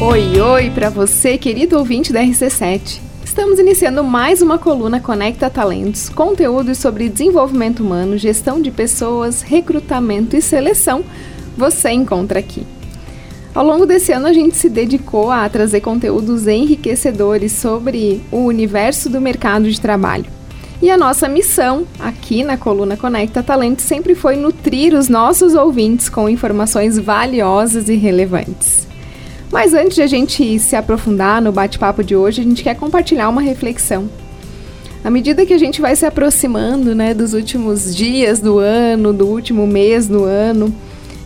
Oi, oi para você, querido ouvinte da RC7. Estamos iniciando mais uma coluna Conecta Talentos, conteúdos sobre desenvolvimento humano, gestão de pessoas, recrutamento e seleção. Você encontra aqui. Ao longo desse ano, a gente se dedicou a trazer conteúdos enriquecedores sobre o universo do mercado de trabalho. E a nossa missão aqui na Coluna Conecta Talentos sempre foi nutrir os nossos ouvintes com informações valiosas e relevantes. Mas antes de a gente se aprofundar no bate-papo de hoje, a gente quer compartilhar uma reflexão. À medida que a gente vai se aproximando né, dos últimos dias do ano, do último mês do ano,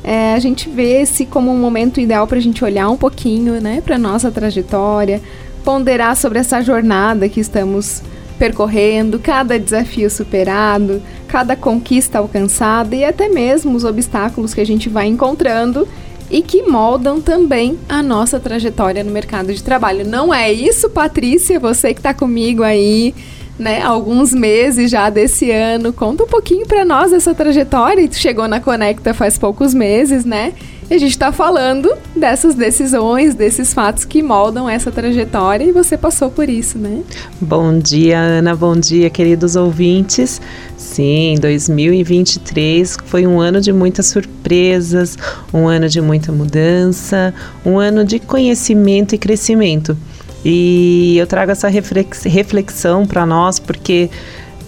é, a gente vê esse como um momento ideal para a gente olhar um pouquinho né, para nossa trajetória, ponderar sobre essa jornada que estamos percorrendo, cada desafio superado, cada conquista alcançada e até mesmo os obstáculos que a gente vai encontrando e que moldam também a nossa trajetória no mercado de trabalho. Não é isso, Patrícia? Você que está comigo aí, né, alguns meses já desse ano. Conta um pouquinho para nós essa trajetória. Tu chegou na Conecta faz poucos meses, né? E a gente está falando dessas decisões, desses fatos que moldam essa trajetória e você passou por isso, né? Bom dia, Ana. Bom dia, queridos ouvintes. Sim, 2023 foi um ano de muitas surpresas, um ano de muita mudança, um ano de conhecimento e crescimento. E eu trago essa reflexão para nós porque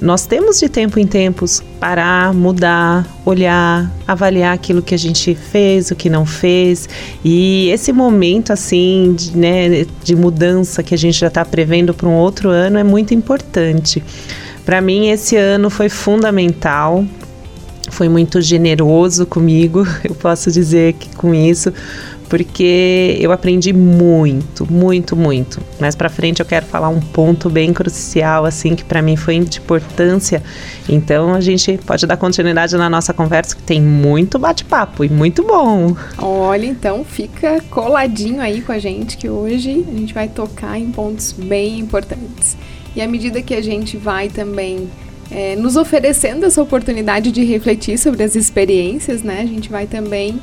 nós temos de tempo em tempos parar, mudar, olhar, avaliar aquilo que a gente fez, o que não fez. E esse momento assim, de, né, de mudança que a gente já está prevendo para um outro ano é muito importante. Para mim, esse ano foi fundamental, foi muito generoso comigo, eu posso dizer que com isso, porque eu aprendi muito, muito, muito. Mais para frente eu quero falar um ponto bem crucial assim que para mim foi de importância. Então a gente pode dar continuidade na nossa conversa que tem muito bate-papo e muito bom. Olha, então fica coladinho aí com a gente que hoje a gente vai tocar em pontos bem importantes. E à medida que a gente vai também é, nos oferecendo essa oportunidade de refletir sobre as experiências, né, a gente vai também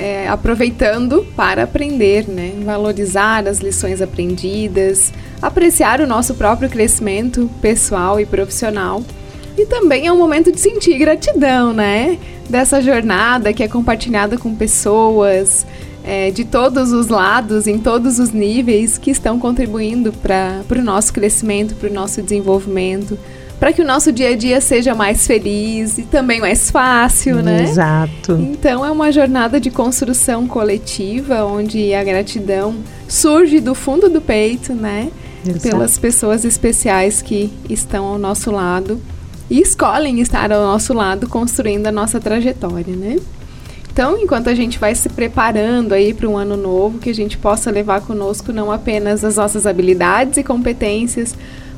é, aproveitando para aprender, né, valorizar as lições aprendidas, apreciar o nosso próprio crescimento pessoal e profissional. E também é um momento de sentir gratidão, né? Dessa jornada que é compartilhada com pessoas, é, de todos os lados, em todos os níveis, que estão contribuindo para o nosso crescimento, para o nosso desenvolvimento, para que o nosso dia a dia seja mais feliz e também mais fácil, né? Exato. Então é uma jornada de construção coletiva, onde a gratidão surge do fundo do peito, né? Exato. Pelas pessoas especiais que estão ao nosso lado e escolhem estar ao nosso lado construindo a nossa trajetória, né? Então, enquanto a gente vai se preparando aí para um ano novo, que a gente possa levar conosco não apenas as nossas habilidades e competências,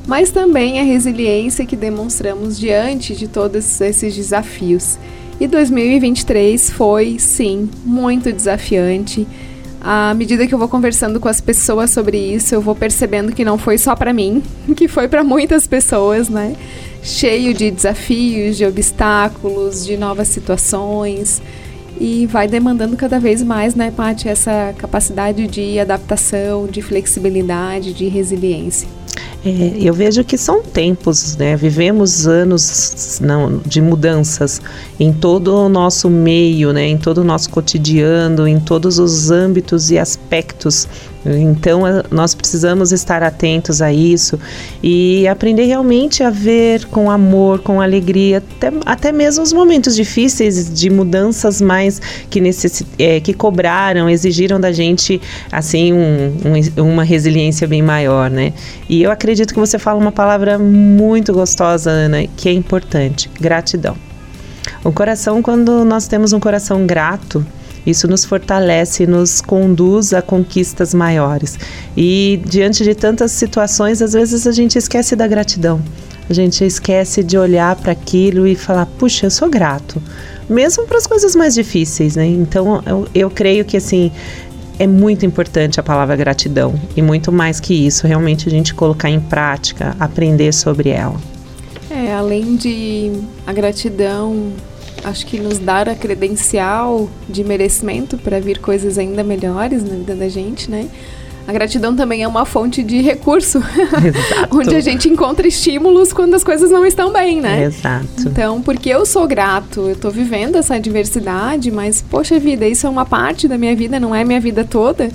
mas também a resiliência que demonstramos diante de todos esses desafios. E 2023 foi, sim, muito desafiante. À medida que eu vou conversando com as pessoas sobre isso, eu vou percebendo que não foi só para mim, que foi para muitas pessoas, né? Cheio de desafios, de obstáculos, de novas situações e vai demandando cada vez mais, né, Paty, essa capacidade de adaptação, de flexibilidade, de resiliência. É, eu vejo que são tempos, né? Vivemos anos não, de mudanças em todo o nosso meio, né? Em todo o nosso cotidiano, em todos os âmbitos e aspectos então, nós precisamos estar atentos a isso e aprender realmente a ver com amor, com alegria, até, até mesmo os momentos difíceis de mudanças mais que, necessit, é, que cobraram, exigiram da gente assim um, um, uma resiliência bem maior, né? E eu acredito que você fala uma palavra muito gostosa, Ana, que é importante: gratidão. O coração, quando nós temos um coração grato, isso nos fortalece, nos conduz a conquistas maiores. E diante de tantas situações, às vezes a gente esquece da gratidão. A gente esquece de olhar para aquilo e falar: puxa, eu sou grato. Mesmo para as coisas mais difíceis, né? Então eu, eu creio que assim é muito importante a palavra gratidão e muito mais que isso, realmente a gente colocar em prática, aprender sobre ela. É, além de a gratidão acho que nos dar a credencial de merecimento para vir coisas ainda melhores na vida da gente, né? A gratidão também é uma fonte de recurso, onde a gente encontra estímulos quando as coisas não estão bem, né? Exato. Então, porque eu sou grato, eu estou vivendo essa diversidade, mas poxa vida, isso é uma parte da minha vida, não é minha vida toda.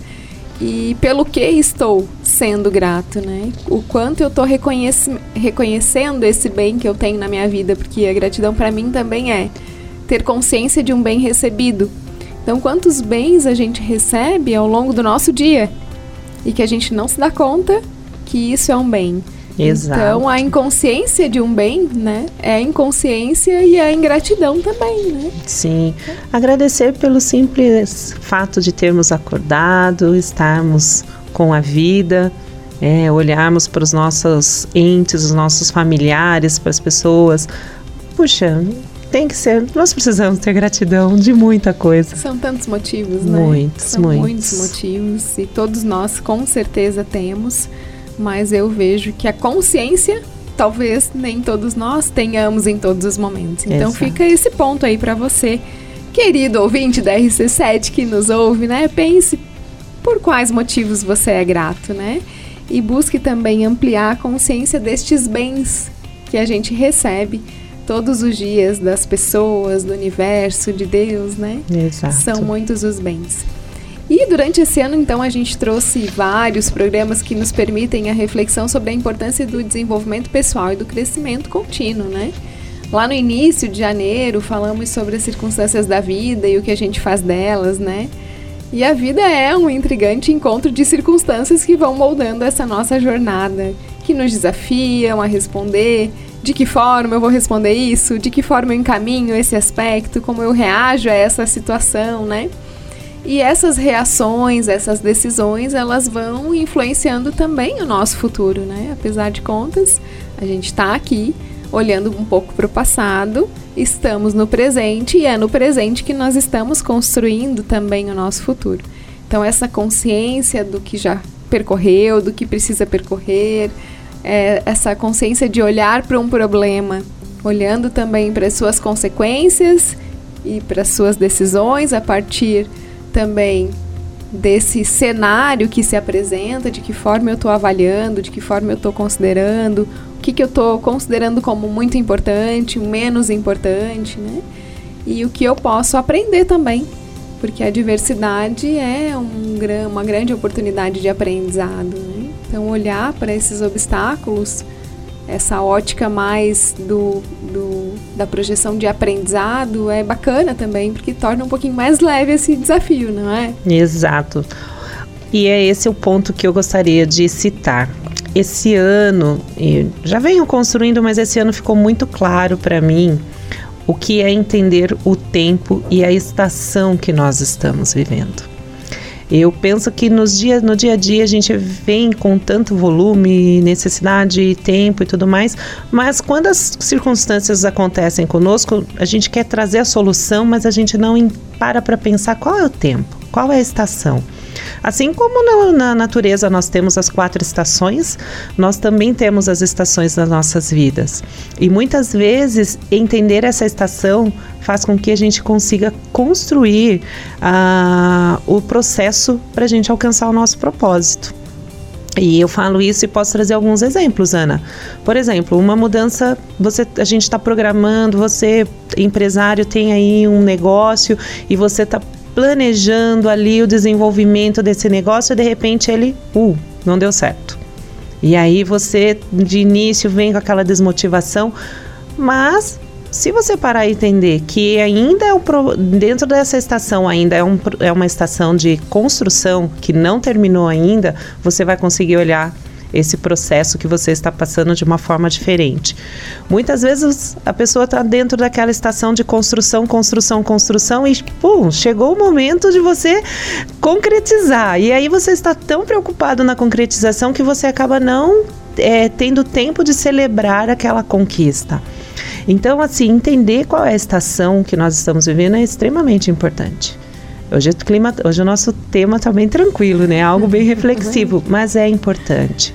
E pelo que estou sendo grato, né? O quanto eu estou reconhece reconhecendo esse bem que eu tenho na minha vida, porque a gratidão para mim também é ter consciência de um bem recebido. Então, quantos bens a gente recebe ao longo do nosso dia? e que a gente não se dá conta que isso é um bem. Exato. Então, a inconsciência de um bem, né, é a inconsciência e a ingratidão também, né? Sim. Agradecer pelo simples fato de termos acordado, estarmos com a vida, é, olharmos para os nossos entes, os nossos familiares, para as pessoas. Puxa, tem que ser. Nós precisamos ter gratidão de muita coisa. São tantos motivos, né? Muitos, São muitos. muitos motivos e todos nós com certeza temos, mas eu vejo que a consciência talvez nem todos nós tenhamos em todos os momentos. Então Exato. fica esse ponto aí para você, querido ouvinte da RC7 que nos ouve, né? Pense por quais motivos você é grato, né? E busque também ampliar a consciência destes bens que a gente recebe todos os dias das pessoas, do universo, de Deus, né? Exato. São muitos os bens. E durante esse ano, então, a gente trouxe vários programas que nos permitem a reflexão sobre a importância do desenvolvimento pessoal e do crescimento contínuo, né? Lá no início de janeiro, falamos sobre as circunstâncias da vida e o que a gente faz delas, né? E a vida é um intrigante encontro de circunstâncias que vão moldando essa nossa jornada, que nos desafiam a responder de que forma eu vou responder isso, de que forma eu encaminho esse aspecto, como eu reajo a essa situação, né? E essas reações, essas decisões, elas vão influenciando também o nosso futuro, né? Apesar de contas, a gente está aqui olhando um pouco para o passado, estamos no presente e é no presente que nós estamos construindo também o nosso futuro. Então, essa consciência do que já percorreu, do que precisa percorrer, é, essa consciência de olhar para um problema, olhando também para as suas consequências e para as suas decisões a partir também desse cenário que se apresenta, de que forma eu estou avaliando, de que forma eu estou considerando, o que, que eu estou considerando como muito importante, menos importante, né? E o que eu posso aprender também, porque a diversidade é um, uma grande oportunidade de aprendizado. Né? Então, olhar para esses obstáculos, essa ótica mais do, do, da projeção de aprendizado é bacana também, porque torna um pouquinho mais leve esse desafio, não é? Exato. E é esse o ponto que eu gostaria de citar. Esse ano, já venho construindo, mas esse ano ficou muito claro para mim o que é entender o tempo e a estação que nós estamos vivendo. Eu penso que nos dia, no dia a dia a gente vem com tanto volume, necessidade, tempo e tudo mais, mas quando as circunstâncias acontecem conosco, a gente quer trazer a solução, mas a gente não para para pensar qual é o tempo, qual é a estação. Assim como na, na, natureza nós temos as quatro estações, nós também temos as estações das nossas vidas. E muitas vezes entender essa estação faz com que a gente consiga construir uh, o processo para a gente alcançar o nosso propósito. E eu falo isso e posso trazer alguns exemplos, Ana. Por exemplo, uma mudança, você, a gente está programando, você, empresário, tem aí um negócio e você está planejando ali o desenvolvimento desse negócio e de repente ele, uh, não deu certo. E aí você de início vem com aquela desmotivação, mas se você parar e entender que ainda é um dentro dessa estação ainda é, um, é uma estação de construção que não terminou ainda, você vai conseguir olhar esse processo que você está passando de uma forma diferente. Muitas vezes a pessoa está dentro daquela estação de construção, construção, construção e pum, chegou o momento de você concretizar. E aí você está tão preocupado na concretização que você acaba não é, tendo tempo de celebrar aquela conquista. Então, assim, entender qual é a estação que nós estamos vivendo é extremamente importante. Hoje o, clima, hoje o nosso tema está bem tranquilo, né? Algo bem reflexivo, mas é importante.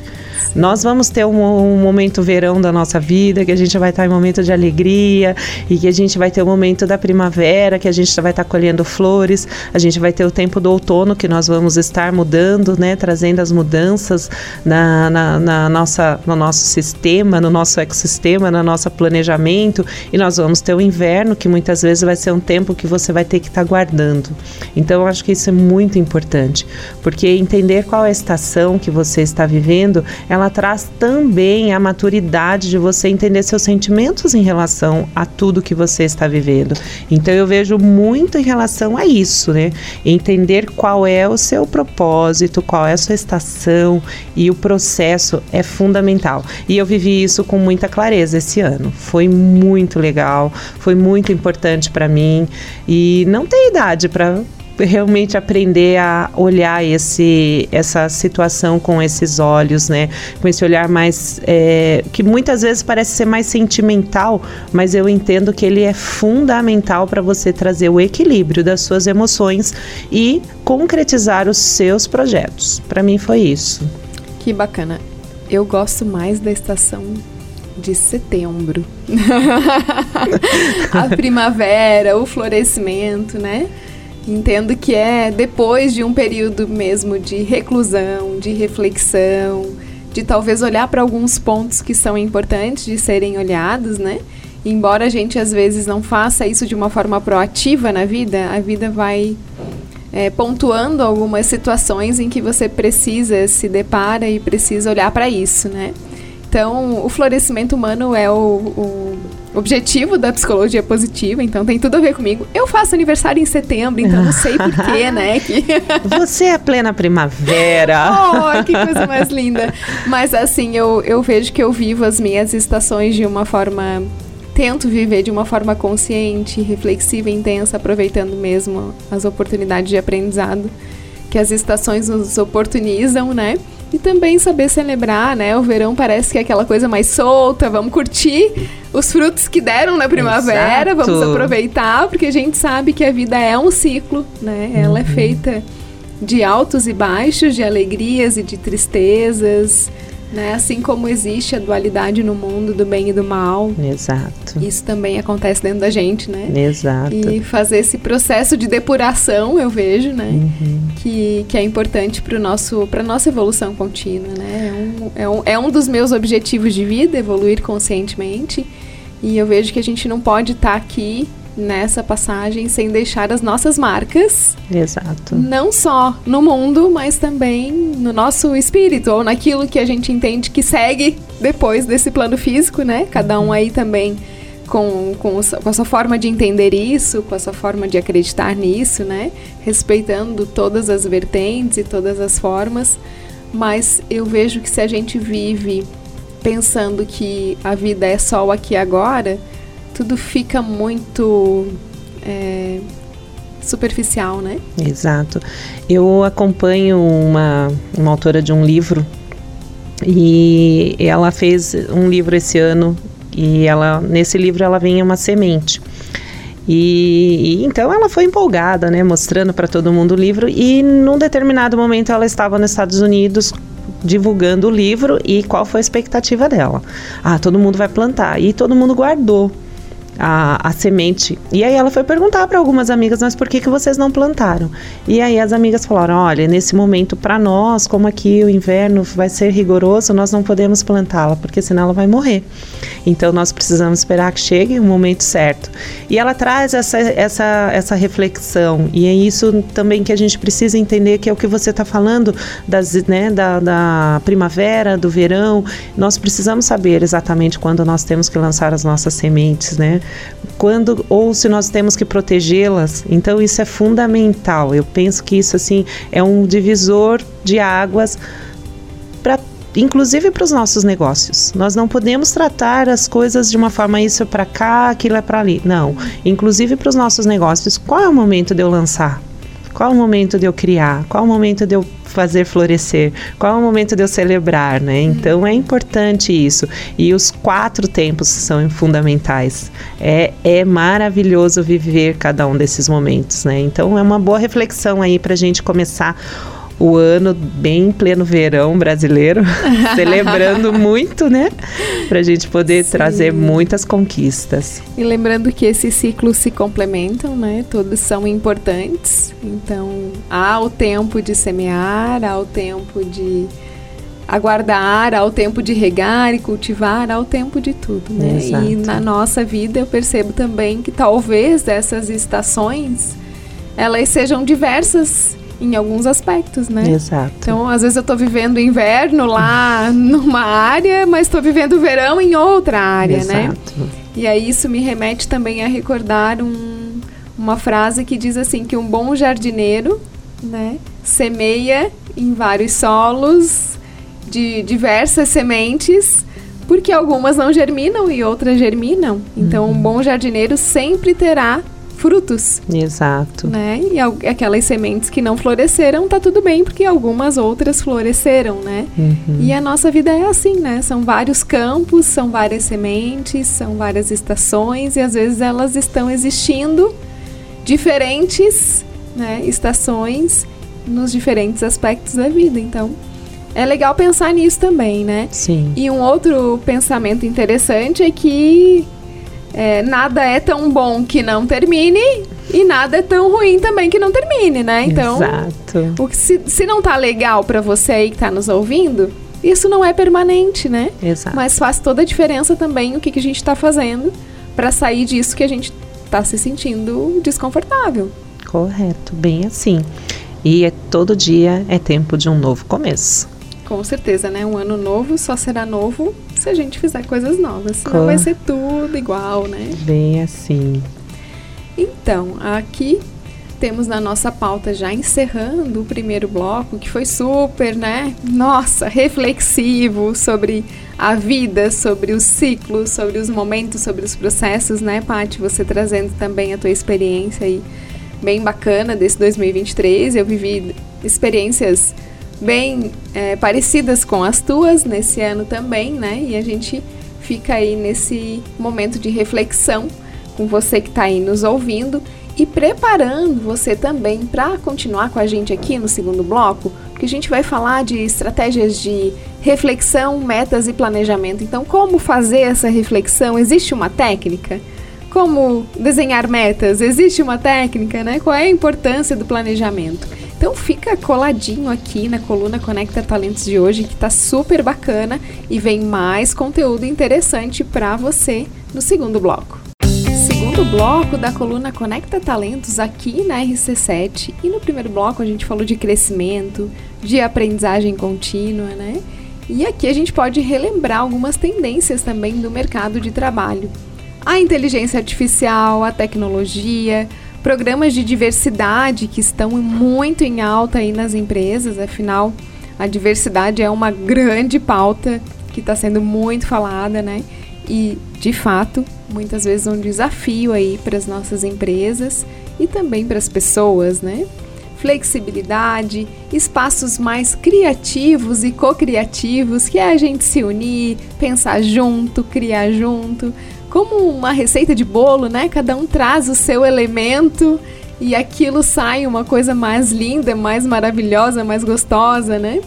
Nós vamos ter um, um, momento verão da nossa vida, que a gente vai estar em momento de alegria e que a gente vai ter o momento da primavera, que a gente vai estar colhendo flores, a gente vai ter o tempo do outono que nós vamos estar mudando, né, trazendo as mudanças na, na, na nossa, no nosso sistema, no nosso ecossistema, no nosso planejamento e nós vamos ter o inverno que muitas vezes vai ser um tempo que você vai ter que estar guardando. Então eu acho que isso é muito importante, porque entender qual é a estação que você está vivendo, ela traz também a maturidade de você entender seus sentimentos em relação a tudo que você está vivendo. Então eu vejo muito em relação a isso, né? Entender qual é o seu propósito, qual é a sua estação e o processo é fundamental. E eu vivi isso com muita clareza esse ano. Foi muito legal, foi muito importante para mim e não tem idade para realmente aprender a olhar esse, essa situação com esses olhos, né? Com esse olhar mais. É, que muitas vezes parece ser mais sentimental, mas eu entendo que ele é fundamental para você trazer o equilíbrio das suas emoções e concretizar os seus projetos. Para mim foi isso. Que bacana. Eu gosto mais da estação de setembro. a primavera, o florescimento, né? Entendo que é depois de um período mesmo de reclusão, de reflexão, de talvez olhar para alguns pontos que são importantes de serem olhados, né? Embora a gente às vezes não faça isso de uma forma proativa na vida, a vida vai é, pontuando algumas situações em que você precisa se depara e precisa olhar para isso, né? Então, o florescimento humano é o, o objetivo da psicologia positiva, então tem tudo a ver comigo. Eu faço aniversário em setembro, então não sei porquê, né? Que... Você é plena primavera. oh, que coisa mais linda. Mas assim, eu, eu vejo que eu vivo as minhas estações de uma forma. Tento viver de uma forma consciente, reflexiva, intensa, aproveitando mesmo as oportunidades de aprendizado que as estações nos oportunizam, né? E também saber celebrar, né? O verão parece que é aquela coisa mais solta, vamos curtir os frutos que deram na primavera, Exato. vamos aproveitar, porque a gente sabe que a vida é um ciclo, né? Ela é uhum. é feita de altos e baixos, de alegrias e de tristezas, né? Assim como existe a dualidade no mundo do bem e do mal. Exato. Isso também acontece dentro da gente, né? Exato. E fazer esse processo de depuração, eu vejo, né? Uhum. Que, que é importante para nosso para nossa evolução contínua, né? É um, é, um, é um dos meus objetivos de vida, evoluir conscientemente. E eu vejo que a gente não pode estar tá aqui nessa passagem sem deixar as nossas marcas. Exato. Não só no mundo, mas também no nosso espírito, ou naquilo que a gente entende que segue depois desse plano físico, né? Cada um aí também com, com, com a sua forma de entender isso, com a sua forma de acreditar nisso, né? Respeitando todas as vertentes e todas as formas. Mas eu vejo que se a gente vive pensando que a vida é só o aqui e agora, tudo fica muito é, superficial, né? Exato. Eu acompanho uma, uma autora de um livro e ela fez um livro esse ano e ela nesse livro ela vem uma semente. E, e, então ela foi empolgada, né, mostrando para todo mundo o livro e num determinado momento ela estava nos Estados Unidos divulgando o livro e qual foi a expectativa dela? Ah, todo mundo vai plantar e todo mundo guardou a, a semente. E aí ela foi perguntar para algumas amigas, mas por que, que vocês não plantaram? E aí as amigas falaram: olha, nesse momento, para nós, como aqui o inverno vai ser rigoroso, nós não podemos plantá-la, porque senão ela vai morrer. Então nós precisamos esperar que chegue o momento certo. E ela traz essa, essa, essa reflexão, e é isso também que a gente precisa entender, que é o que você está falando das, né, da, da primavera, do verão. Nós precisamos saber exatamente quando nós temos que lançar as nossas sementes, né? Quando ou se nós temos que protegê-las. Então isso é fundamental. Eu penso que isso assim é um divisor de águas para inclusive para os nossos negócios. Nós não podemos tratar as coisas de uma forma isso é para cá, aquilo é para ali. Não, inclusive para os nossos negócios. Qual é o momento de eu lançar? Qual é o momento de eu criar? Qual é o momento de eu fazer florescer? Qual é o momento de eu celebrar, né? Então é importante isso. E os quatro tempos são fundamentais. É, é maravilhoso viver cada um desses momentos, né? Então é uma boa reflexão aí para a gente começar o ano bem pleno verão brasileiro, celebrando muito, né? Para a gente poder Sim. trazer muitas conquistas. E lembrando que esses ciclos se complementam, né? Todos são importantes. Então, há o tempo de semear, há o tempo de aguardar, ao tempo de regar e cultivar, ao tempo de tudo, né? Exato. E na nossa vida eu percebo também que talvez essas estações elas sejam diversas em alguns aspectos, né? Exato. Então, às vezes eu estou vivendo inverno lá numa área, mas estou vivendo verão em outra área, né? Exato. né? E aí isso me remete também a recordar um, uma frase que diz assim que um bom jardineiro, né, semeia em vários solos de diversas sementes, porque algumas não germinam e outras germinam. Então, uhum. um bom jardineiro sempre terá frutos. Exato. Né? E aquelas sementes que não floresceram, tá tudo bem, porque algumas outras floresceram, né? Uhum. E a nossa vida é assim, né? São vários campos, são várias sementes, são várias estações, e às vezes elas estão existindo diferentes né, estações nos diferentes aspectos da vida. Então, é legal pensar nisso também, né? Sim. E um outro pensamento interessante é que é, nada é tão bom que não termine e nada é tão ruim também que não termine, né? Então, Exato. O que, se, se não tá legal para você aí que tá nos ouvindo, isso não é permanente, né? Exato. Mas faz toda a diferença também o que, que a gente está fazendo para sair disso que a gente tá se sentindo desconfortável. Correto, bem assim. E é, todo dia é tempo de um novo começo. Com certeza, né? Um ano novo só será novo se a gente fizer coisas novas. Senão Com... vai ser tudo igual, né? Bem assim. Então, aqui temos na nossa pauta já encerrando o primeiro bloco, que foi super, né? Nossa, reflexivo sobre a vida, sobre os ciclos, sobre os momentos, sobre os processos, né, Paty? Você trazendo também a tua experiência aí bem bacana desse 2023. Eu vivi experiências bem é, parecidas com as tuas nesse ano também, né? E a gente fica aí nesse momento de reflexão com você que está aí nos ouvindo e preparando você também para continuar com a gente aqui no segundo bloco, porque a gente vai falar de estratégias de reflexão, metas e planejamento. Então, como fazer essa reflexão? Existe uma técnica? Como desenhar metas? Existe uma técnica, né? Qual é a importância do planejamento? Então fica coladinho aqui na coluna Conecta Talentos de hoje, que tá super bacana e vem mais conteúdo interessante para você no segundo bloco. Segundo bloco da coluna Conecta Talentos aqui na RC7 e no primeiro bloco a gente falou de crescimento, de aprendizagem contínua, né? E aqui a gente pode relembrar algumas tendências também do mercado de trabalho. A inteligência artificial, a tecnologia, programas de diversidade que estão muito em alta aí nas empresas, afinal, a diversidade é uma grande pauta que está sendo muito falada, né? E, de fato, muitas vezes um desafio aí para as nossas empresas e também para as pessoas, né? Flexibilidade, espaços mais criativos e co-criativos, que é a gente se unir, pensar junto, criar junto, como uma receita de bolo, né? Cada um traz o seu elemento e aquilo sai uma coisa mais linda, mais maravilhosa, mais gostosa, né?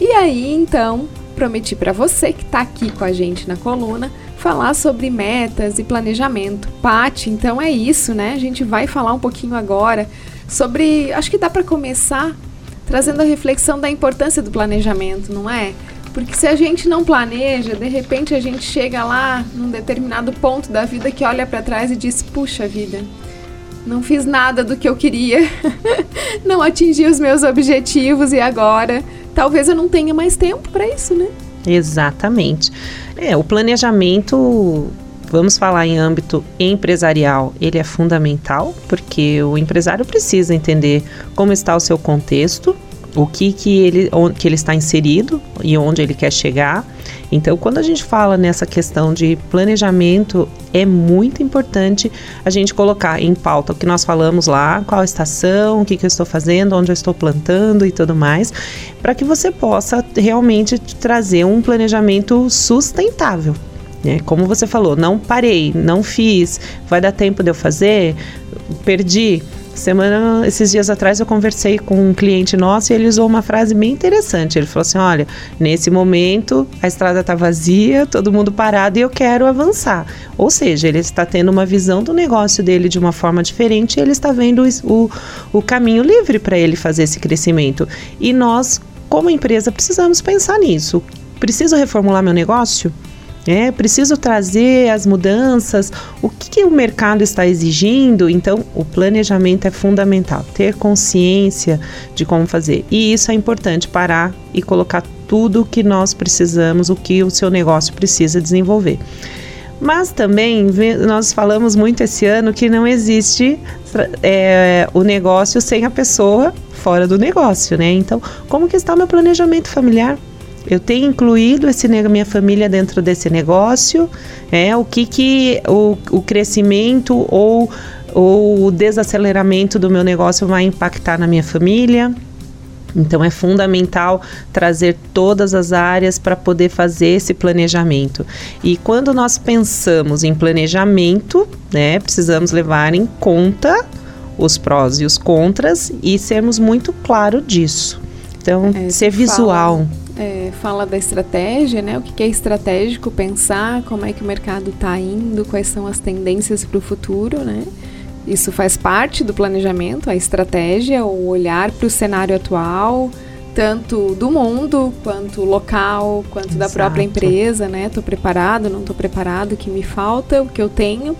E aí, então, prometi para você que está aqui com a gente na coluna falar sobre metas e planejamento. Pati, então é isso, né? A gente vai falar um pouquinho agora sobre, acho que dá para começar trazendo a reflexão da importância do planejamento, não é? Porque se a gente não planeja, de repente a gente chega lá num determinado ponto da vida que olha para trás e diz: puxa vida, não fiz nada do que eu queria, não atingi os meus objetivos e agora talvez eu não tenha mais tempo para isso, né? Exatamente. É, o planejamento, vamos falar em âmbito empresarial, ele é fundamental, porque o empresário precisa entender como está o seu contexto, o que, que, ele, onde, que ele está inserido e onde ele quer chegar. Então, quando a gente fala nessa questão de planejamento, é muito importante a gente colocar em pauta o que nós falamos lá, qual estação, o que, que eu estou fazendo, onde eu estou plantando e tudo mais, para que você possa realmente trazer um planejamento sustentável. Né? Como você falou, não parei, não fiz, vai dar tempo de eu fazer, perdi semana, esses dias atrás eu conversei com um cliente nosso e ele usou uma frase bem interessante. Ele falou assim: "Olha, nesse momento a estrada está vazia, todo mundo parado e eu quero avançar". Ou seja, ele está tendo uma visão do negócio dele de uma forma diferente e ele está vendo o, o caminho livre para ele fazer esse crescimento. E nós, como empresa, precisamos pensar nisso. Preciso reformular meu negócio? É, preciso trazer as mudanças, o que, que, o mercado está exigindo. Então, o planejamento é fundamental, ter consciência de como fazer. E isso é importante, parar e colocar tudo o que nós precisamos, o que o seu negócio precisa desenvolver. Mas também nós falamos muito esse ano que não existe é, o negócio sem a pessoa fora do negócio, né? Então, como que está o meu planejamento familiar? Eu tenho incluído esse minha família dentro desse negócio, é o que que o, o crescimento ou, ou o desaceleramento do meu negócio vai impactar na minha família. Então é fundamental trazer todas as áreas para poder fazer esse planejamento. E quando nós pensamos em planejamento, né, precisamos levar em conta os prós e os contras e sermos muito claro disso. Então, é, ser visual. Fala é, fala da estratégia, né? O que é estratégico, pensar como é que o mercado está indo, quais são as tendências para o futuro, né? Isso faz parte do planejamento, a estratégia, o olhar para o cenário atual, tanto do mundo quanto local, quanto Exato. da própria empresa, né? Estou preparado, não estou preparado, o que me falta, o que eu tenho.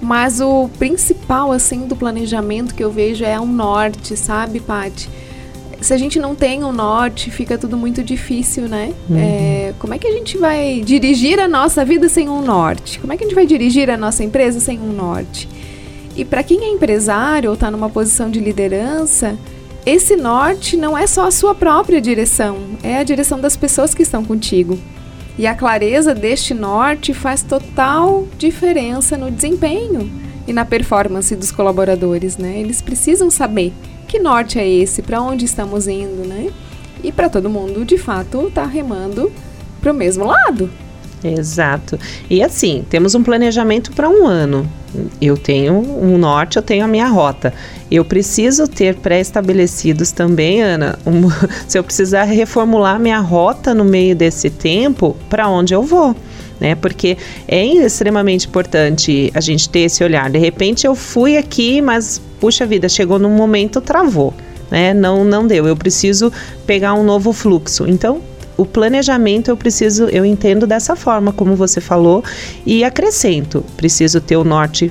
Mas o principal, assim, do planejamento que eu vejo é um norte, sabe, Paty? Se a gente não tem um norte, fica tudo muito difícil, né? Uhum. É, como é que a gente vai dirigir a nossa vida sem um norte? Como é que a gente vai dirigir a nossa empresa sem um norte? E para quem é empresário ou está numa posição de liderança, esse norte não é só a sua própria direção, é a direção das pessoas que estão contigo. E a clareza deste norte faz total diferença no desempenho e na performance dos colaboradores, né? Eles precisam saber que norte é esse, para onde estamos indo, né? E para todo mundo, de fato, tá remando para o mesmo lado. Exato. E assim, temos um planejamento para um ano. Eu tenho um norte, eu tenho a minha rota. Eu preciso ter pré-estabelecidos também, Ana. Um, se eu precisar reformular minha rota no meio desse tempo, para onde eu vou? Né? Porque é extremamente importante a gente ter esse olhar. De repente eu fui aqui, mas puxa vida, chegou num momento, travou. Né? Não, não deu. Eu preciso pegar um novo fluxo. Então, o planejamento eu preciso, eu entendo dessa forma, como você falou, e acrescento, preciso ter o norte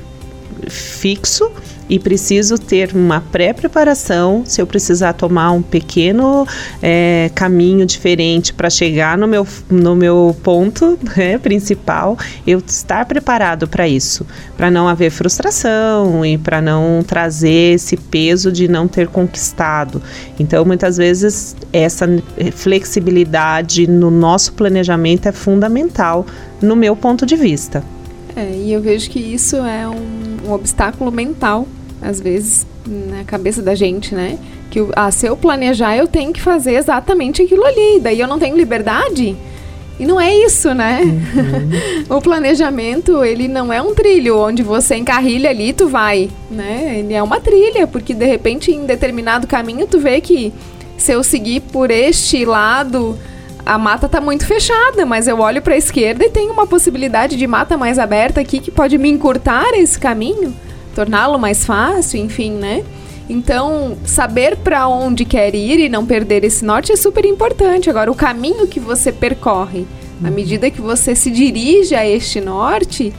fixo e preciso ter uma pré-preparação se eu precisar tomar um pequeno é, caminho diferente para chegar no meu, no meu ponto né, principal, eu estar preparado para isso, para não haver frustração e para não trazer esse peso de não ter conquistado. Então, muitas vezes, essa flexibilidade no nosso planejamento é fundamental, no meu ponto de vista. É, e eu vejo que isso é um, um obstáculo mental, às vezes, na cabeça da gente, né? Que ah, se eu planejar, eu tenho que fazer exatamente aquilo ali. Daí eu não tenho liberdade. E não é isso, né? Uhum. o planejamento, ele não é um trilho onde você encarrilha ali e tu vai, né? Ele é uma trilha, porque de repente em determinado caminho tu vê que se eu seguir por este lado, a mata está muito fechada, mas eu olho para a esquerda e tem uma possibilidade de mata mais aberta aqui que pode me encurtar esse caminho, torná-lo mais fácil, enfim, né? Então, saber para onde quer ir e não perder esse norte é super importante. Agora, o caminho que você percorre, à uhum. medida que você se dirige a este norte,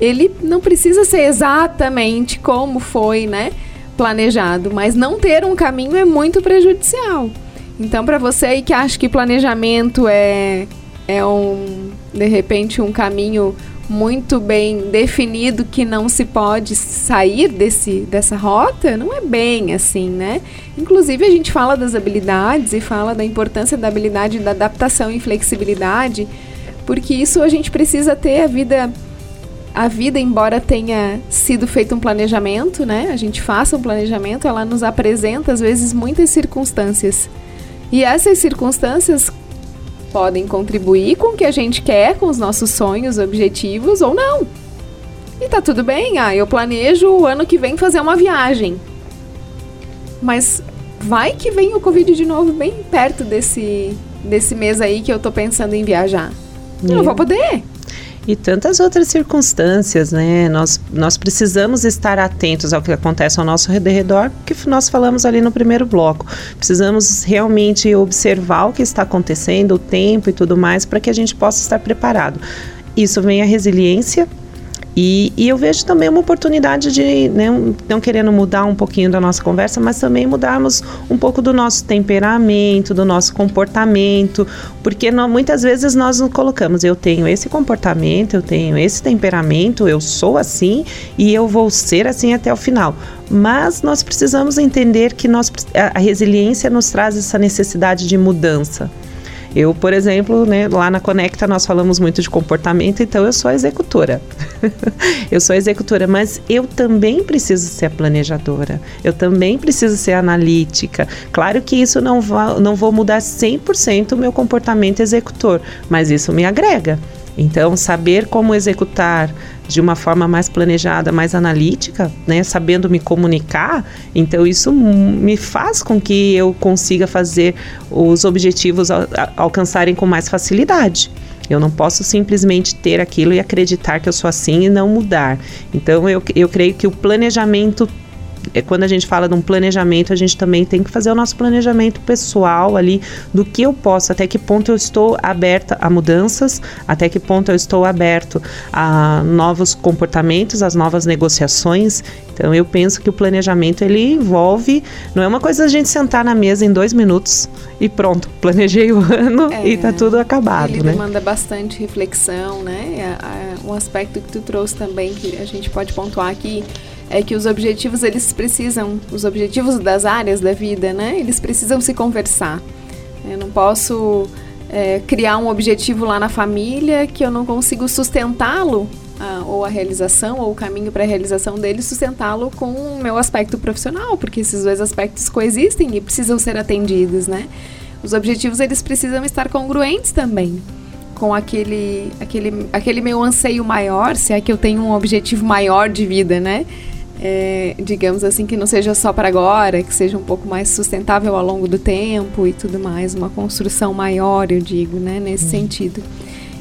ele não precisa ser exatamente como foi, né, planejado, mas não ter um caminho é muito prejudicial. Então, para você aí que acha que planejamento é, é um, de repente, um caminho muito bem definido que não se pode sair desse, dessa rota, não é bem assim, né? Inclusive, a gente fala das habilidades e fala da importância da habilidade da adaptação e flexibilidade, porque isso a gente precisa ter a vida. A vida, embora tenha sido feito um planejamento, né? A gente faça um planejamento, ela nos apresenta, às vezes, muitas circunstâncias e essas circunstâncias podem contribuir com o que a gente quer, com os nossos sonhos, objetivos ou não. E tá tudo bem, ah, eu planejo o ano que vem fazer uma viagem. mas vai que vem o Covid de novo bem perto desse, desse mês aí que eu tô pensando em viajar. Eu não vou poder. E tantas outras circunstâncias, né? Nós, nós precisamos estar atentos ao que acontece ao nosso redor, que nós falamos ali no primeiro bloco. Precisamos realmente observar o que está acontecendo, o tempo e tudo mais, para que a gente possa estar preparado. Isso vem a resiliência, e, e, eu vejo também uma oportunidade de, né, não querendo mudar um pouquinho da nossa conversa, mas também mudarmos um pouco do nosso temperamento, do nosso comportamento, porque não, muitas vezes nós nos colocamos, eu tenho esse comportamento, eu tenho esse temperamento, eu sou assim e eu vou ser assim até o final. Mas nós precisamos entender que nós, a resiliência nos traz essa necessidade de mudança. Eu, por exemplo, né, lá na Conecta nós falamos muito de comportamento, então eu sou executora. eu sou executora, mas eu também preciso ser planejadora. Eu também preciso ser analítica. Claro que isso não, va não vou mudar 100% o meu comportamento executor, mas isso me agrega. Então, saber como executar de uma forma mais planejada, mais analítica, né, sabendo me comunicar, então isso me faz com que eu consiga fazer os objetivos al alcançarem com mais facilidade. Eu não posso simplesmente ter aquilo e acreditar que eu sou assim e não mudar. Então, eu, eu creio que o planejamento é, quando a gente fala de um planejamento, a gente também tem que fazer o nosso planejamento pessoal ali do que eu posso, até que ponto eu estou aberta a mudanças, até que ponto eu estou aberto a novos comportamentos, as novas negociações. Então eu penso que o planejamento ele envolve, não é uma coisa a gente sentar na mesa em dois minutos e pronto, planejei o ano é, e tá tudo acabado, ele né? demanda bastante reflexão, né? Um aspecto que tu trouxe também que a gente pode pontuar aqui é que os objetivos eles precisam, os objetivos das áreas da vida, né? Eles precisam se conversar. Eu não posso é, criar um objetivo lá na família que eu não consigo sustentá-lo ou a realização ou o caminho para a realização dele sustentá-lo com o meu aspecto profissional, porque esses dois aspectos coexistem e precisam ser atendidos, né? Os objetivos eles precisam estar congruentes também com aquele aquele aquele meu anseio maior, se é que eu tenho um objetivo maior de vida, né? É, digamos assim, que não seja só para agora, que seja um pouco mais sustentável ao longo do tempo e tudo mais, uma construção maior, eu digo, né, nesse uhum. sentido.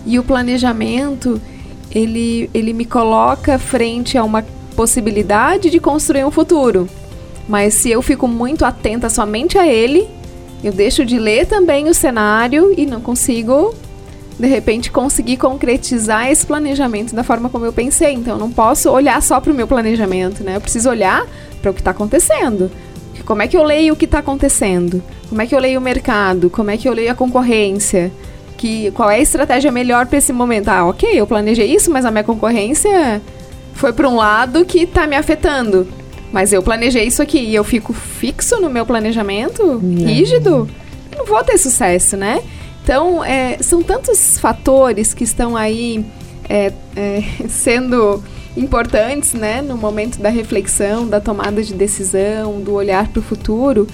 E o planejamento, ele, ele me coloca frente a uma possibilidade de construir um futuro. Mas se eu fico muito atenta somente a ele, eu deixo de ler também o cenário e não consigo de repente conseguir concretizar esse planejamento da forma como eu pensei. Então eu não posso olhar só para o meu planejamento, né? Eu preciso olhar para o que está acontecendo. Como é que eu leio o que está acontecendo? Como é que eu leio o mercado? Como é que eu leio a concorrência? Que, qual é a estratégia melhor para esse momento? Ah, ok, eu planejei isso, mas a minha concorrência foi para um lado que está me afetando. Mas eu planejei isso aqui e eu fico fixo no meu planejamento, rígido, não vou ter sucesso, né? Então, é, são tantos fatores que estão aí é, é, sendo importantes né, no momento da reflexão, da tomada de decisão, do olhar para o futuro,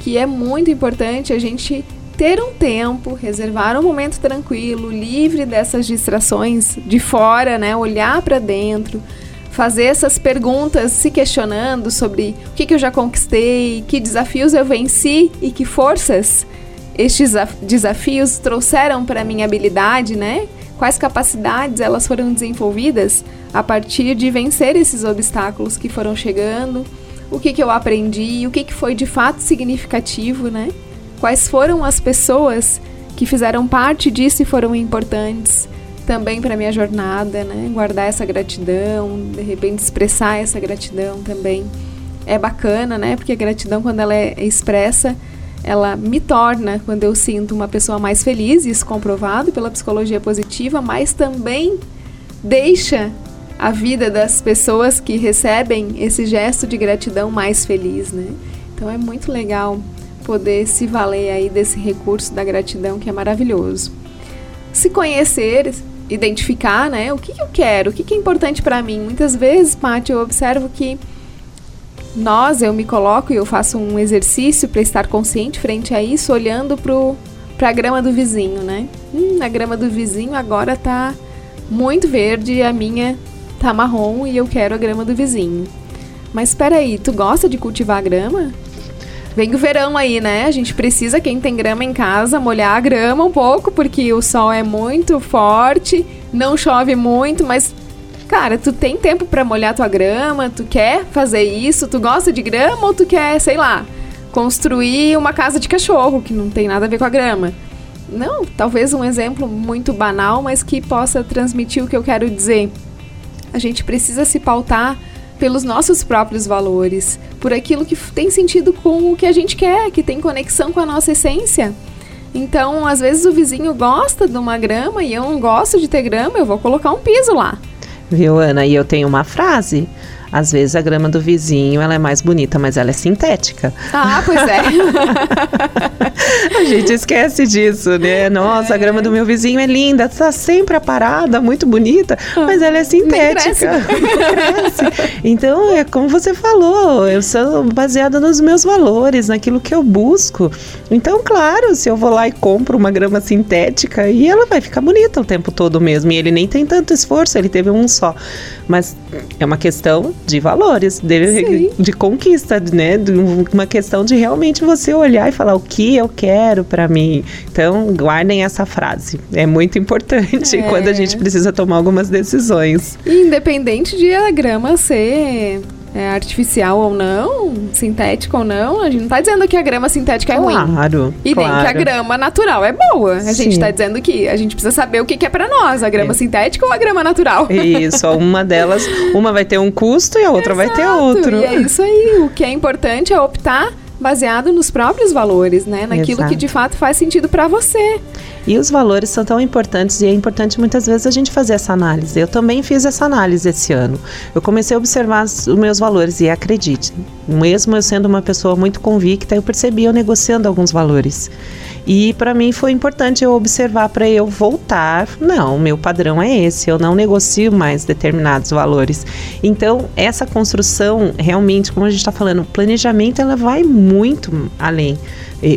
que é muito importante a gente ter um tempo, reservar um momento tranquilo, livre dessas distrações de fora, né, olhar para dentro, fazer essas perguntas, se questionando sobre o que, que eu já conquistei, que desafios eu venci e que forças estes desafios trouxeram para minha habilidade, né? Quais capacidades elas foram desenvolvidas a partir de vencer esses obstáculos que foram chegando? O que, que eu aprendi? O que, que foi de fato significativo, né? Quais foram as pessoas que fizeram parte disso e foram importantes também para minha jornada, né? Guardar essa gratidão, de repente expressar essa gratidão também é bacana, né? Porque a gratidão quando ela é expressa ela me torna, quando eu sinto uma pessoa mais feliz, isso comprovado pela psicologia positiva, mas também deixa a vida das pessoas que recebem esse gesto de gratidão mais feliz, né? Então é muito legal poder se valer aí desse recurso da gratidão que é maravilhoso. Se conhecer, identificar, né? O que, eu quero, o que é importante para mim. Muitas vezes, Paty, eu observo que nós, eu me coloco e eu faço um exercício para estar consciente frente a isso, olhando para a grama do vizinho, né? Hum, a grama do vizinho agora tá muito verde, a minha tá marrom e eu quero a grama do vizinho. Mas espera aí, tu gosta de cultivar grama? Vem o verão aí, né? A gente precisa, quem tem grama em casa, molhar a grama um pouco, porque o sol é muito forte, não chove muito, mas cara, tu tem tempo para molhar tua grama, tu quer fazer isso, tu gosta de grama ou tu quer, sei lá, construir uma casa de cachorro, que não tem nada a ver com a grama. Não, talvez um exemplo muito banal, mas que possa transmitir o que eu quero dizer. A gente precisa se pautar pelos nossos próprios valores, por aquilo que tem sentido com o que a gente quer, que tem conexão com a nossa essência. Então, às vezes o vizinho gosta de uma grama e eu não gosto de ter grama, eu vou colocar um piso lá. Viu, Ana? E eu tenho uma frase. Às vezes a grama do vizinho ela é mais bonita, mas ela é sintética. Ah, pois é. a gente esquece disso, né? Nossa, é. a grama do meu vizinho é linda, tá sempre aparada, muito bonita, mas ela é sintética. cresce. Então, é como você falou, eu sou baseada nos meus valores, naquilo que eu busco. Então, claro, se eu vou lá e compro uma grama sintética, e ela vai ficar bonita o tempo todo mesmo. E ele nem tem tanto esforço, ele teve um só. Mas é uma questão de valores, de, de conquista, né? De uma questão de realmente você olhar e falar o que eu quero para mim. Então, guardem essa frase. É muito importante é. quando a gente precisa tomar algumas decisões. Independente de a grama ser é, artificial ou não, sintética ou não, a gente não tá dizendo que a grama sintética é claro, ruim. Claro. E nem que a grama natural é boa. A Sim. gente tá dizendo que a gente precisa saber o que, que é para nós, a grama é. sintética ou a grama natural. Isso, uma delas, uma vai ter um custo e a outra Exato. vai ter outro. E é isso aí. O que é importante é optar baseado nos próprios valores, né? Naquilo Exato. que de fato faz sentido para você. E os valores são tão importantes e é importante muitas vezes a gente fazer essa análise. Eu também fiz essa análise esse ano. Eu comecei a observar os meus valores e acredite, mesmo eu sendo uma pessoa muito convicta, eu percebi eu negociando alguns valores. E para mim foi importante eu observar para eu voltar. Não, meu padrão é esse, eu não negocio mais determinados valores. Então, essa construção, realmente, como a gente está falando, planejamento ela vai muito além.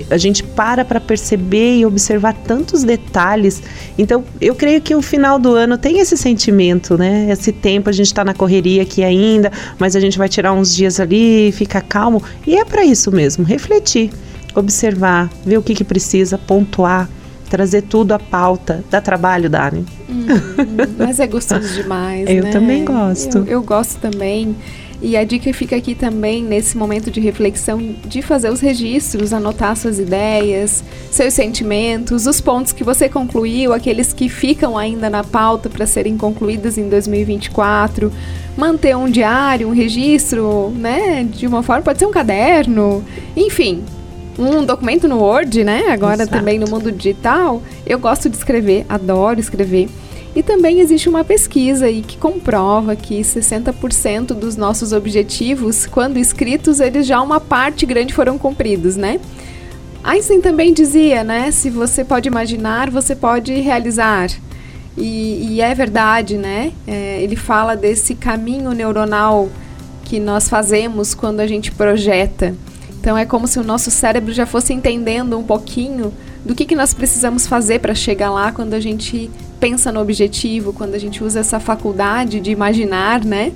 A gente para para perceber e observar tantos detalhes. Então, eu creio que o final do ano tem esse sentimento, né? Esse tempo a gente está na correria aqui ainda, mas a gente vai tirar uns dias ali, ficar calmo. E é para isso mesmo, refletir observar, ver o que, que precisa, pontuar, trazer tudo à pauta. Dá trabalho, Dani? Hum, mas é gostoso demais. eu né? também gosto. Eu, eu gosto também. E a dica fica aqui também, nesse momento de reflexão, de fazer os registros, anotar suas ideias, seus sentimentos, os pontos que você concluiu, aqueles que ficam ainda na pauta para serem concluídos em 2024. Manter um diário, um registro, né? De uma forma, pode ser um caderno, enfim, um documento no Word, né? Agora Exato. também no mundo digital. Eu gosto de escrever, adoro escrever. E também existe uma pesquisa aí que comprova que 60% dos nossos objetivos, quando escritos, eles já uma parte grande foram cumpridos, né? Einstein também dizia, né? Se você pode imaginar, você pode realizar. E, e é verdade, né? É, ele fala desse caminho neuronal que nós fazemos quando a gente projeta. Então é como se o nosso cérebro já fosse entendendo um pouquinho do que, que nós precisamos fazer para chegar lá quando a gente pensa no objetivo, quando a gente usa essa faculdade de imaginar, né?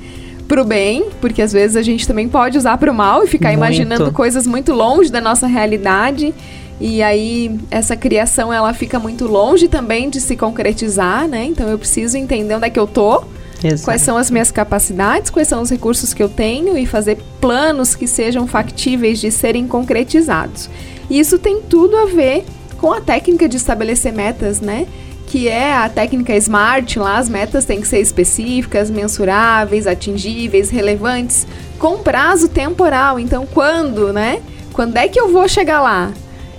Pro bem, porque às vezes a gente também pode usar para o mal e ficar muito. imaginando coisas muito longe da nossa realidade. E aí essa criação ela fica muito longe também de se concretizar, né? Então eu preciso entender onde é que eu tô Exato. quais são as minhas capacidades, quais são os recursos que eu tenho e fazer planos que sejam factíveis de serem concretizados. E isso tem tudo a ver com a técnica de estabelecer metas, né? Que é a técnica SMART, lá as metas têm que ser específicas, mensuráveis, atingíveis, relevantes, com prazo temporal. Então, quando, né? Quando é que eu vou chegar lá?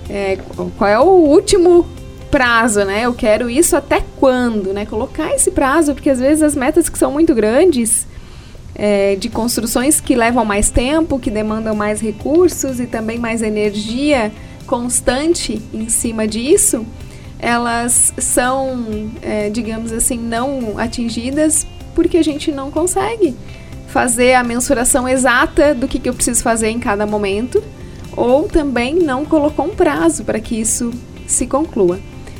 É, qual é o último prazo, né? Eu quero isso até quando, né? Colocar esse prazo, porque às vezes as metas que são muito grandes, é, de construções que levam mais tempo, que demandam mais recursos e também mais energia constante em cima disso, elas são, é, digamos assim, não atingidas porque a gente não consegue fazer a mensuração exata do que, que eu preciso fazer em cada momento, ou também não colocou um prazo para que isso se conclua.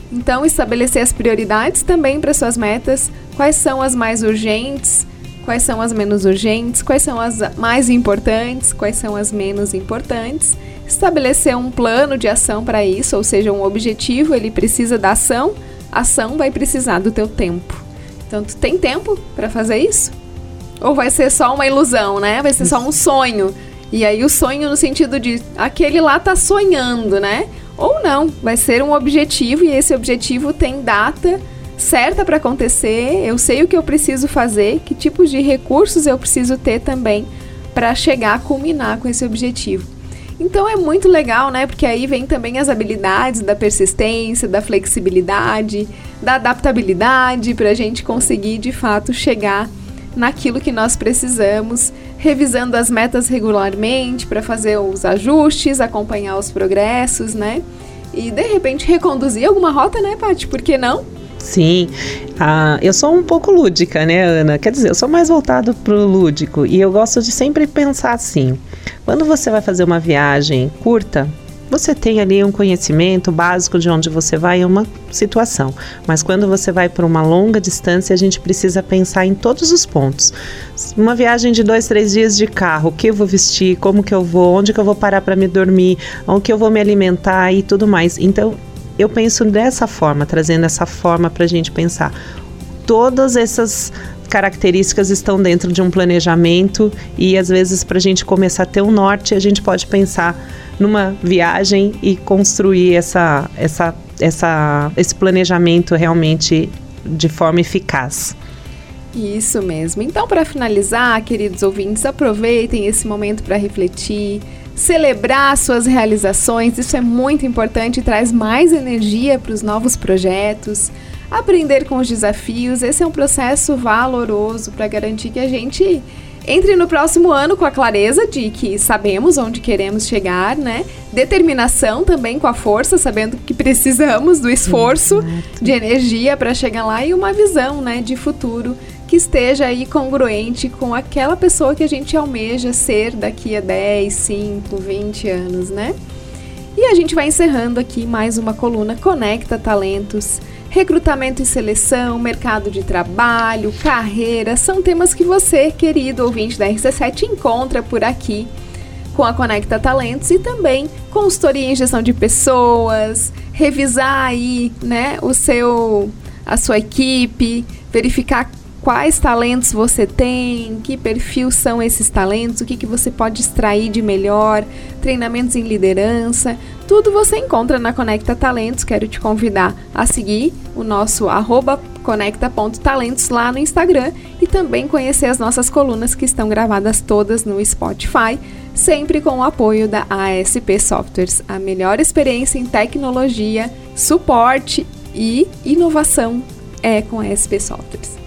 Então, estabelecer as prioridades também para suas metas, quais são as mais urgentes, quais são as menos urgentes, quais são as mais importantes, quais são as menos importantes. Estabelecer um plano de ação para isso, ou seja, um objetivo, ele precisa da ação, a ação vai precisar do teu tempo. Então, tu tem tempo para fazer isso? Ou vai ser só uma ilusão, né? Vai ser só um sonho. E aí o sonho no sentido de aquele lá tá sonhando, né? Ou não, vai ser um objetivo e esse objetivo tem data certa para acontecer. Eu sei o que eu preciso fazer, que tipos de recursos eu preciso ter também para chegar a culminar com esse objetivo. Então é muito legal, né? Porque aí vem também as habilidades da persistência, da flexibilidade, da adaptabilidade para a gente conseguir de fato chegar naquilo que nós precisamos, revisando as metas regularmente para fazer os ajustes, acompanhar os progressos, né? E de repente reconduzir alguma rota, né, Paty? Por que não? Sim, ah, eu sou um pouco lúdica, né, Ana? Quer dizer, eu sou mais voltado para o lúdico e eu gosto de sempre pensar assim: quando você vai fazer uma viagem curta, você tem ali um conhecimento básico de onde você vai em uma situação, mas quando você vai para uma longa distância, a gente precisa pensar em todos os pontos. Uma viagem de dois, três dias de carro, o que eu vou vestir, como que eu vou, onde que eu vou parar para me dormir, onde que eu vou me alimentar e tudo mais. Então, eu penso dessa forma, trazendo essa forma para a gente pensar. Todas essas características estão dentro de um planejamento e às vezes para a gente começar a ter um norte, a gente pode pensar numa viagem e construir essa, essa, essa, esse planejamento realmente de forma eficaz. Isso mesmo. Então, para finalizar, queridos ouvintes, aproveitem esse momento para refletir, celebrar suas realizações. Isso é muito importante e traz mais energia para os novos projetos. Aprender com os desafios, esse é um processo valoroso para garantir que a gente entre no próximo ano com a clareza de que sabemos onde queremos chegar, né? Determinação também com a força, sabendo que precisamos do esforço, Exato. de energia para chegar lá e uma visão, né, de futuro que esteja aí congruente com aquela pessoa que a gente almeja ser daqui a 10, 5, 20 anos, né? E a gente vai encerrando aqui mais uma coluna Conecta Talentos Recrutamento e seleção, mercado de trabalho, carreira, são temas que você, querido ouvinte da RC7, encontra por aqui com a Conecta Talentos e também consultoria em gestão de pessoas, revisar aí, né, o seu a sua equipe, verificar quais talentos você tem, que perfil são esses talentos, o que, que você pode extrair de melhor, treinamentos em liderança, tudo você encontra na Conecta Talentos. Quero te convidar a seguir o nosso arroba conecta.talentos lá no Instagram e também conhecer as nossas colunas que estão gravadas todas no Spotify, sempre com o apoio da ASP Softwares, a melhor experiência em tecnologia, suporte e inovação é com a ASP Softwares.